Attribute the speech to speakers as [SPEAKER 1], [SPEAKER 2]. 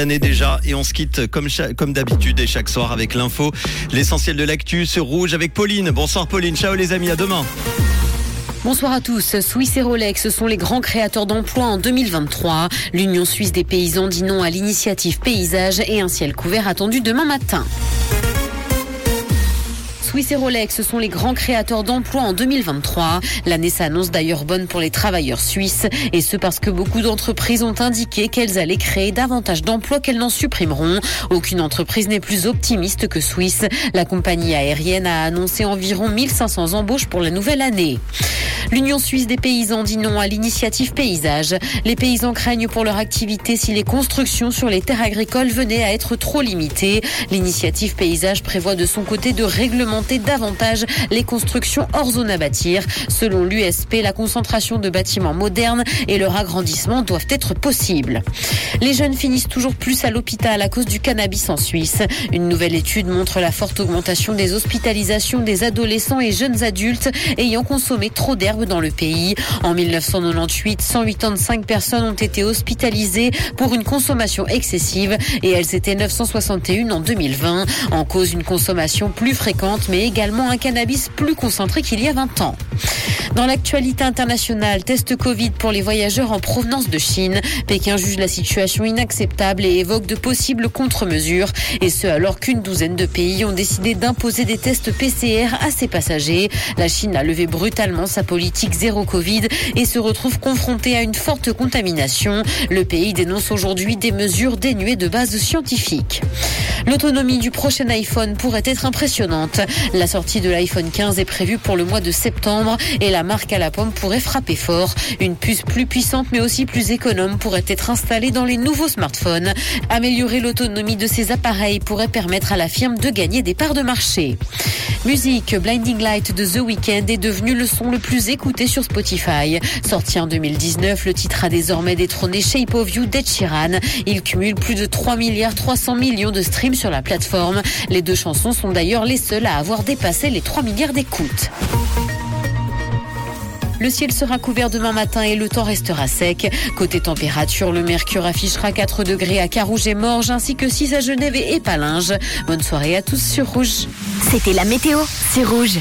[SPEAKER 1] année déjà et on se quitte comme, d'habitude et chaque soir avec l'info. L'essentiel de l'actu sur Rouge avec Pauline. Bonsoir Pauline, ciao les amis, à demain.
[SPEAKER 2] Bonsoir à tous. Suisse et Rolex sont les grands créateurs d'emplois en 2023. L'Union suisse des paysans dit non à l'initiative paysage et un ciel couvert attendu demain matin. Swiss et Rolex sont les grands créateurs d'emplois en 2023. L'année s'annonce d'ailleurs bonne pour les travailleurs suisses et ce parce que beaucoup d'entreprises ont indiqué qu'elles allaient créer davantage d'emplois qu'elles n'en supprimeront. Aucune entreprise n'est plus optimiste que Swiss. La compagnie aérienne a annoncé environ 1500 embauches pour la nouvelle année. L'Union suisse des paysans dit non à l'initiative paysage. Les paysans craignent pour leur activité si les constructions sur les terres agricoles venaient à être trop limitées. L'initiative paysage prévoit de son côté de réglementer davantage les constructions hors zone à bâtir. Selon l'USP, la concentration de bâtiments modernes et leur agrandissement doivent être possibles. Les jeunes finissent toujours plus à l'hôpital à cause du cannabis en Suisse. Une nouvelle étude montre la forte augmentation des hospitalisations des adolescents et jeunes adultes ayant consommé trop dans le pays. En 1998, 185 personnes ont été hospitalisées pour une consommation excessive et elles étaient 961 en 2020. En cause une consommation plus fréquente mais également un cannabis plus concentré qu'il y a 20 ans. Dans l'actualité internationale, test Covid pour les voyageurs en provenance de Chine. Pékin juge la situation inacceptable et évoque de possibles contre-mesures. Et ce, alors qu'une douzaine de pays ont décidé d'imposer des tests PCR à ses passagers. La Chine a levé brutalement sa politique zéro Covid et se retrouve confrontée à une forte contamination. Le pays dénonce aujourd'hui des mesures dénuées de base scientifique. L'autonomie du prochain iPhone pourrait être impressionnante. La sortie de l'iPhone 15 est prévue pour le mois de septembre et la marque à la pomme pourrait frapper fort. Une puce plus puissante mais aussi plus économe pourrait être installée dans les nouveaux smartphones. Améliorer l'autonomie de ces appareils pourrait permettre à la firme de gagner des parts de marché. Musique, Blinding Light de The Weeknd est devenu le son le plus écouté sur Spotify. Sorti en 2019, le titre a désormais détrôné Shape of You d'Ed Sheeran. Il cumule plus de 3 milliards 300 millions de streams sur la plateforme. Les deux chansons sont d'ailleurs les seules à avoir dépassé les 3 milliards d'écoutes. Le ciel sera couvert demain matin et le temps restera sec. Côté température, le mercure affichera 4 degrés à Carouge et Morges ainsi que 6 à Genève et Palinges. Bonne soirée à tous sur Rouge.
[SPEAKER 3] C'était la météo, c'est Rouge.